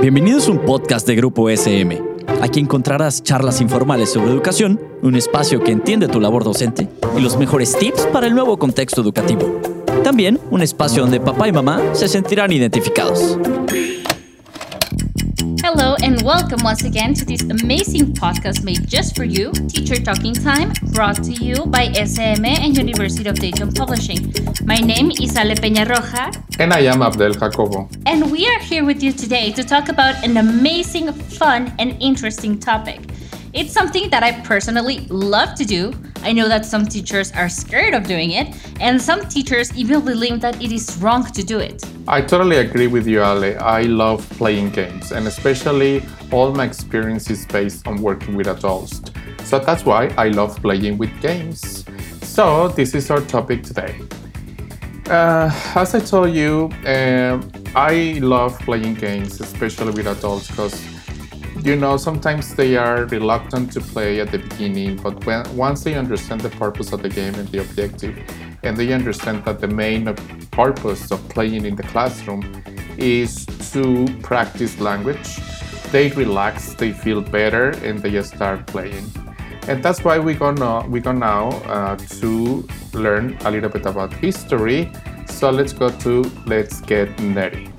Bienvenidos a un podcast de Grupo SM. Aquí encontrarás charlas informales sobre educación, un espacio que entiende tu labor docente y los mejores tips para el nuevo contexto educativo. También un espacio donde papá y mamá se sentirán identificados. Hello, and welcome once again to this amazing podcast made just for you, Teacher Talking Time, brought to you by SM and University of Dayton Publishing. My name is Ale Peñarroja. And I am Abdel Jacobo. And we are here with you today to talk about an amazing, fun, and interesting topic. It's something that I personally love to do. I know that some teachers are scared of doing it, and some teachers even believe that it is wrong to do it. I totally agree with you, Ale. I love playing games, and especially all my experience is based on working with adults. So that's why I love playing with games. So, this is our topic today. Uh, as I told you, uh, I love playing games, especially with adults, because you know sometimes they are reluctant to play at the beginning but when, once they understand the purpose of the game and the objective and they understand that the main purpose of playing in the classroom is to practice language they relax they feel better and they start playing. And that's why we're gonna we're gonna now uh, to learn a little bit about history. So let's go to let's get nerdy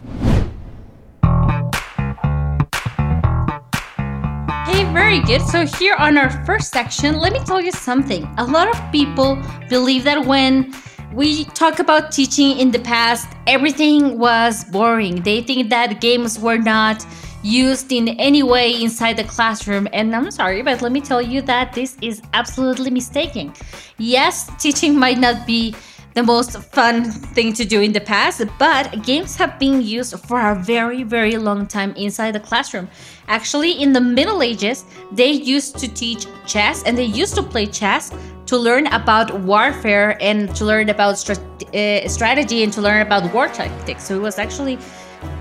very good. So, here on our first section, let me tell you something. A lot of people believe that when we talk about teaching in the past, everything was boring. They think that games were not used in any way inside the classroom. And I'm sorry, but let me tell you that this is absolutely mistaken. Yes, teaching might not be the most fun thing to do in the past, but games have been used for a very, very long time inside the classroom. Actually, in the Middle Ages, they used to teach chess and they used to play chess to learn about warfare and to learn about uh, strategy and to learn about war tactics. So it was actually,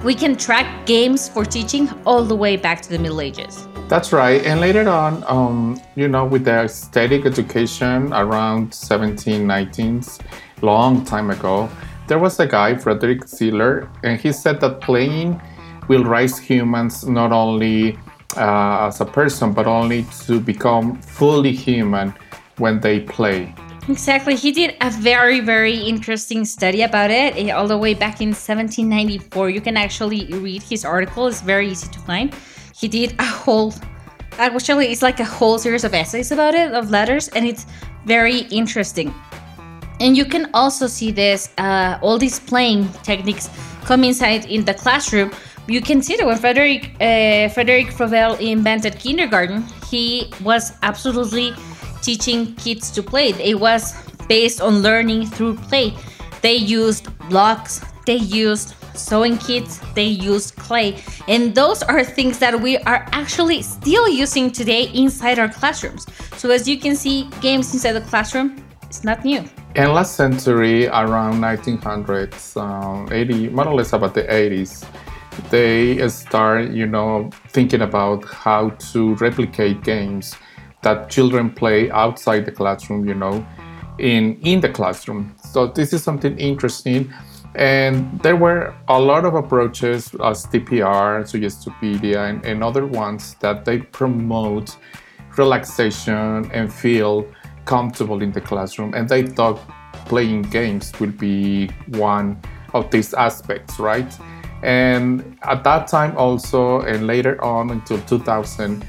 we can track games for teaching all the way back to the Middle Ages. That's right. And later on, um, you know, with the aesthetic education around 1719s, long time ago, there was a guy, Frederick Schiller, and he said that playing will raise humans not only uh, as a person, but only to become fully human when they play. Exactly. He did a very, very interesting study about it eh, all the way back in 1794. You can actually read his article, it's very easy to find. He did a whole, actually, it's like a whole series of essays about it, of letters, and it's very interesting. And you can also see this, uh, all these playing techniques come inside in the classroom. You can see that when Frederick uh, Frederick Froebel invented kindergarten, he was absolutely teaching kids to play. It was based on learning through play. They used blocks, they used sewing kits, they used clay. And those are things that we are actually still using today inside our classrooms. So as you can see, games inside the classroom, it's not new. In last century, around 1900s, um, 80, more or less about the 80s, they start, you know, thinking about how to replicate games that children play outside the classroom, you know, in in the classroom. So this is something interesting. And there were a lot of approaches as TPR, Suggestopedia, and, and other ones that they promote relaxation and feel comfortable in the classroom and they thought playing games will be one of these aspects right and at that time also and later on until 2000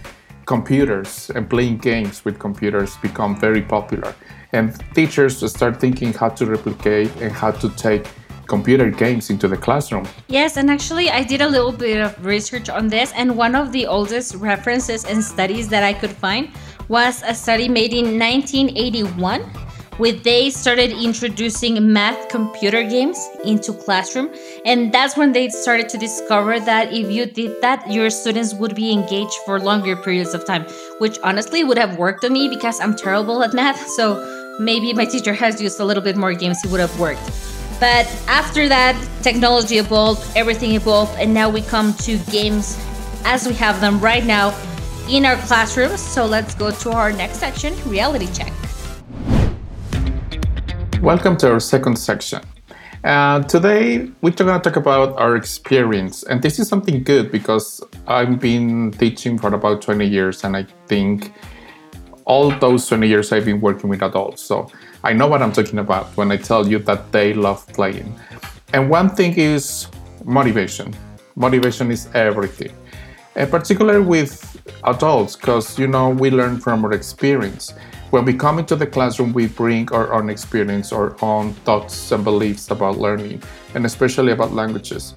computers and playing games with computers become very popular and teachers start thinking how to replicate and how to take computer games into the classroom. Yes, and actually, I did a little bit of research on this, and one of the oldest references and studies that I could find was a study made in 1981 where they started introducing math computer games into classroom and that's when they started to discover that if you did that your students would be engaged for longer periods of time which honestly would have worked on me because i'm terrible at math so maybe my teacher has used a little bit more games it would have worked. But after that technology evolved everything evolved and now we come to games as we have them right now in our classrooms. So let's go to our next section reality check. Welcome to our second section. Uh, today, we're going to talk about our experience. And this is something good because I've been teaching for about 20 years, and I think all those 20 years I've been working with adults. So I know what I'm talking about when I tell you that they love playing. And one thing is motivation. Motivation is everything. And particularly with adults, because you know we learn from our experience. When we come into the classroom, we bring our own experience, our own thoughts and beliefs about learning, and especially about languages.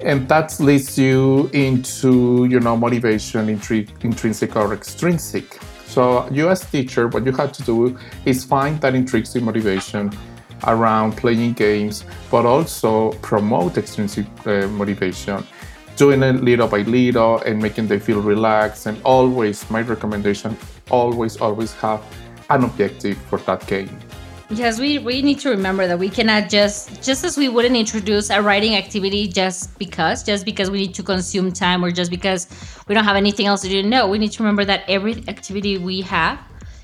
And that leads you into, you know, motivation, intrinsic or extrinsic. So you as teacher, what you have to do is find that intrinsic motivation around playing games, but also promote extrinsic uh, motivation, doing it little by little and making them feel relaxed. And always, my recommendation, always, always have an objective for that game. Yes, we, we need to remember that we cannot just just as we wouldn't introduce a writing activity just because, just because we need to consume time or just because we don't have anything else to do. No, we need to remember that every activity we have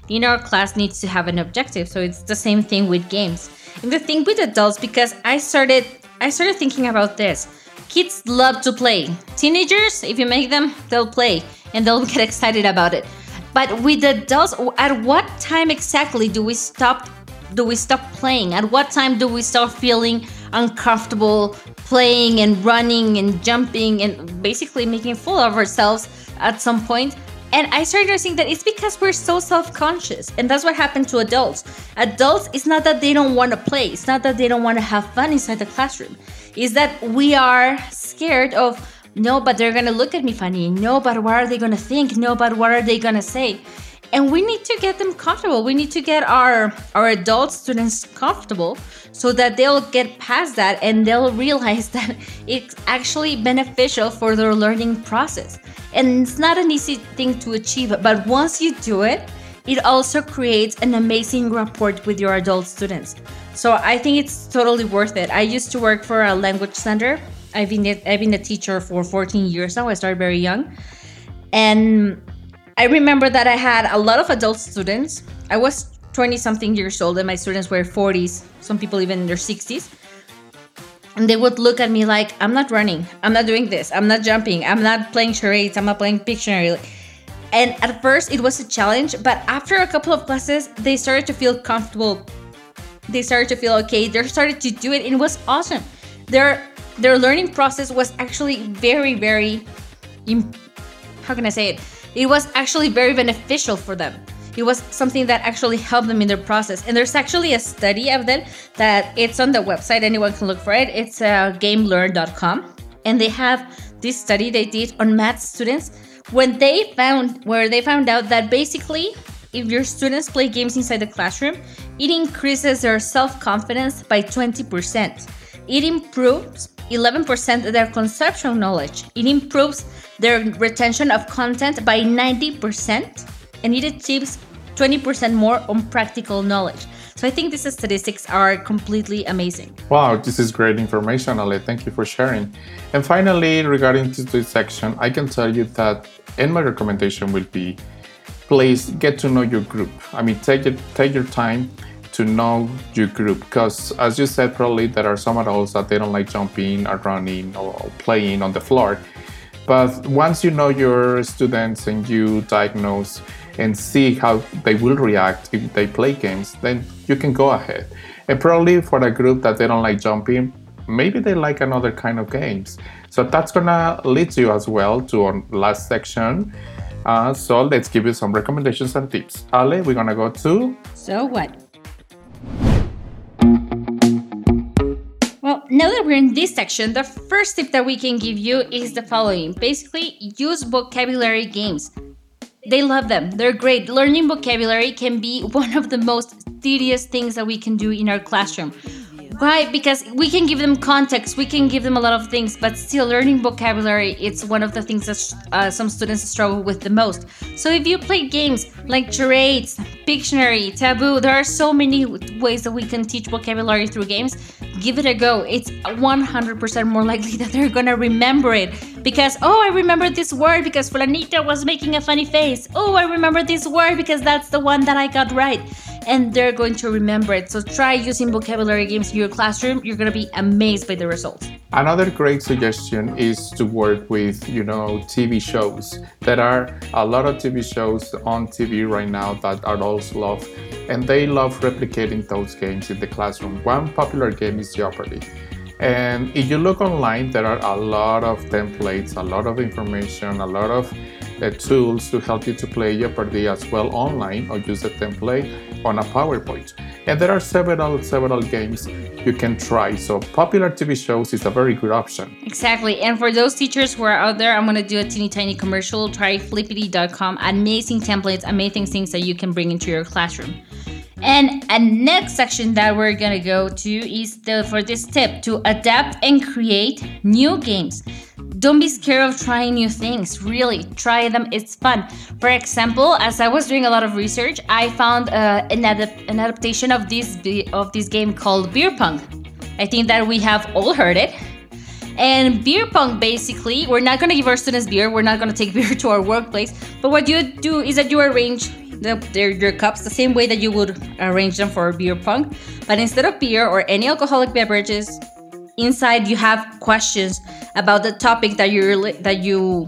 in our class needs to have an objective. So it's the same thing with games. And the thing with adults, because I started I started thinking about this. Kids love to play. Teenagers, if you make them, they'll play and they'll get excited about it. But with adults, at what time exactly do we stop do we stop playing? At what time do we start feeling uncomfortable playing and running and jumping and basically making fool of ourselves at some point? And I started to think that it's because we're so self conscious. And that's what happened to adults. Adults, it's not that they don't want to play, it's not that they don't want to have fun inside the classroom. It's that we are scared of, no, but they're going to look at me funny. No, but what are they going to think? No, but what are they going to say? And we need to get them comfortable. We need to get our our adult students comfortable so that they'll get past that and they'll realize that it's actually beneficial for their learning process. And it's not an easy thing to achieve but once you do it it also creates an amazing rapport with your adult students. So i think it's totally worth it. I used to work for a language center. I've been i've been a teacher for 14 years now. I started very young. And I remember that I had a lot of adult students. I was 20 something years old and my students were 40s, some people even in their 60s. And they would look at me like, I'm not running, I'm not doing this, I'm not jumping, I'm not playing charades, I'm not playing Pictionary. And at first it was a challenge, but after a couple of classes, they started to feel comfortable. They started to feel okay. They started to do it, and it was awesome. Their their learning process was actually very, very, how can I say it? It was actually very beneficial for them. It was something that actually helped them in their process. And there's actually a study of that that it's on the website. Anyone can look for it. It's uh, gamelearn.com. And they have this study they did on math students when they found where they found out that basically if your students play games inside the classroom, it increases their self-confidence by 20%. It improves 11% of their conceptual knowledge. It improves their retention of content by 90%, and it achieves 20% more on practical knowledge. So I think these statistics are completely amazing. Wow, this is great information, Ale. Thank you for sharing. And finally, regarding this section, I can tell you that, and my recommendation will be, please get to know your group. I mean, take it, take your time to know your group because as you said probably there are some adults that they don't like jumping or running or playing on the floor. But once you know your students and you diagnose and see how they will react if they play games then you can go ahead. And probably for a group that they don't like jumping maybe they like another kind of games. So that's gonna lead you as well to our last section. Uh, so let's give you some recommendations and tips. Ale we're gonna go to so what now that we're in this section, the first tip that we can give you is the following. Basically, use vocabulary games. They love them. They're great. Learning vocabulary can be one of the most tedious things that we can do in our classroom. Why? Because we can give them context, we can give them a lot of things, but still learning vocabulary, it's one of the things that uh, some students struggle with the most. So if you play games like charades, Pictionary, Taboo, there are so many ways that we can teach vocabulary through games. Give it a go. It's 100% more likely that they're gonna remember it because, oh, I remember this word because Fulanita was making a funny face. Oh, I remember this word because that's the one that I got right and they're going to remember it. So try using vocabulary games in your classroom. You're going to be amazed by the results. Another great suggestion is to work with, you know, TV shows. There are a lot of TV shows on TV right now that adults love, and they love replicating those games in the classroom. One popular game is Jeopardy. And if you look online, there are a lot of templates, a lot of information, a lot of uh, tools to help you to play Jeopardy as well online or use a template on a PowerPoint. And there are several, several games you can try. So popular TV shows is a very good option. Exactly. And for those teachers who are out there, I'm going to do a teeny tiny commercial. Try flippity.com. Amazing templates, amazing things that you can bring into your classroom. And a next section that we're gonna go to is the for this tip to adapt and create new games. Don't be scared of trying new things. Really, try them. It's fun. For example, as I was doing a lot of research, I found uh, an, an adaptation of this of this game called Beer Pong. I think that we have all heard it. And beer pong, basically, we're not gonna give our students beer. We're not gonna take beer to our workplace. But what you do is that you arrange the, their, your cups the same way that you would arrange them for beer pong. But instead of beer or any alcoholic beverages, inside you have questions about the topic that you're that you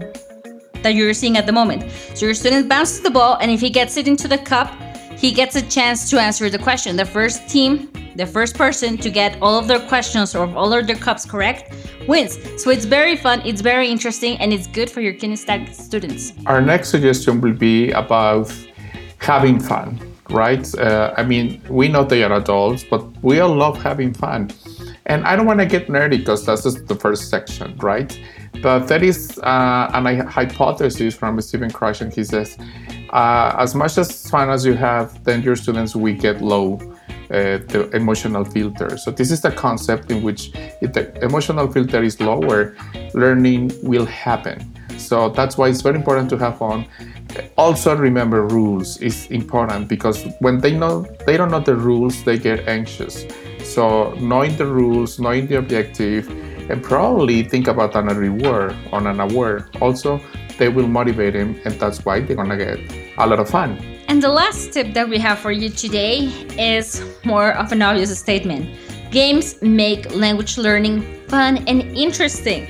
that you're seeing at the moment. So your student bounces the ball, and if he gets it into the cup, he gets a chance to answer the question. The first team, the first person to get all of their questions or all of their cups correct wins. So it's very fun, it's very interesting, and it's good for your kinesthetic students. Our next suggestion will be about having fun, right? Uh, I mean, we know they are adults, but we all love having fun. And I don't want to get nerdy because that's just the first section, right? But that is uh, an hypothesis from Stephen Krashen. He says, uh, as much as fun as you have, then your students will get low uh, the emotional filter. So this is the concept in which if the emotional filter is lower, learning will happen. So that's why it's very important to have fun. Also remember rules is important because when they know they don't know the rules, they get anxious. So knowing the rules, knowing the objective, and probably think about an reward on an award. Also, they will motivate them, and that's why they're gonna get a lot of fun. And the last tip that we have for you today is more of an obvious statement. Games make language learning fun and interesting.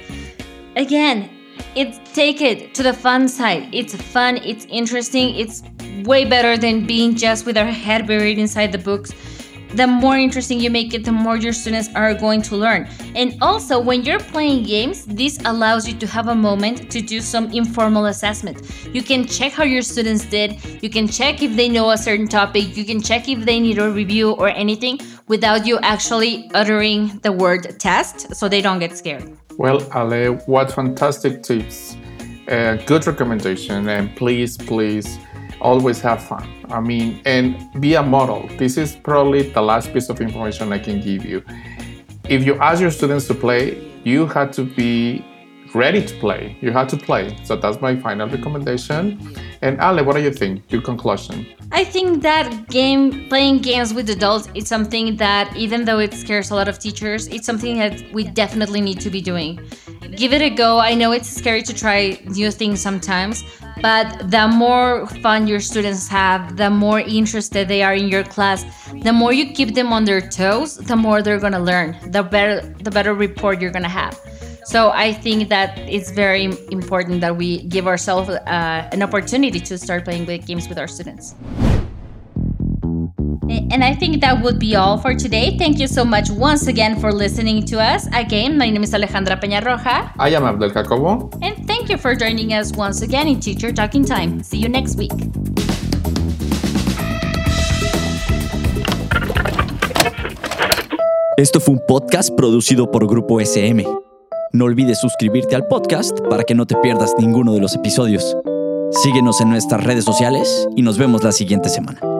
Again, it's take it to the fun side. It's fun, it's interesting, it's way better than being just with our head buried inside the books the more interesting you make it, the more your students are going to learn. And also, when you're playing games, this allows you to have a moment to do some informal assessment. You can check how your students did, you can check if they know a certain topic, you can check if they need a review or anything without you actually uttering the word test so they don't get scared. Well, Ale, what fantastic tips. Uh, good recommendation, and please, please always have fun. I mean, and be a model. This is probably the last piece of information I can give you. If you ask your students to play, you have to be ready to play. You have to play. So that's my final recommendation. And Ale, what do you think? Your conclusion? I think that game playing games with adults is something that even though it scares a lot of teachers, it's something that we definitely need to be doing. Give it a go. I know it's scary to try new things sometimes, but the more fun your students have, the more interested they are in your class, the more you keep them on their toes, the more they're going to learn. The better the better report you're going to have. So I think that it's very important that we give ourselves uh, an opportunity to start playing games with our students. And I think that would be all for today. Thank you so much once again for listening to us. Again, my name is Alejandra Peña Peñarroja. I am Abdel Jacobo. And thank you for joining us once again in Teacher Talking Time. See you next week. Esto fue un podcast producido por Grupo SM. No olvides suscribirte al podcast para que no te pierdas ninguno de los episodios. Síguenos en nuestras redes sociales y nos vemos la siguiente semana.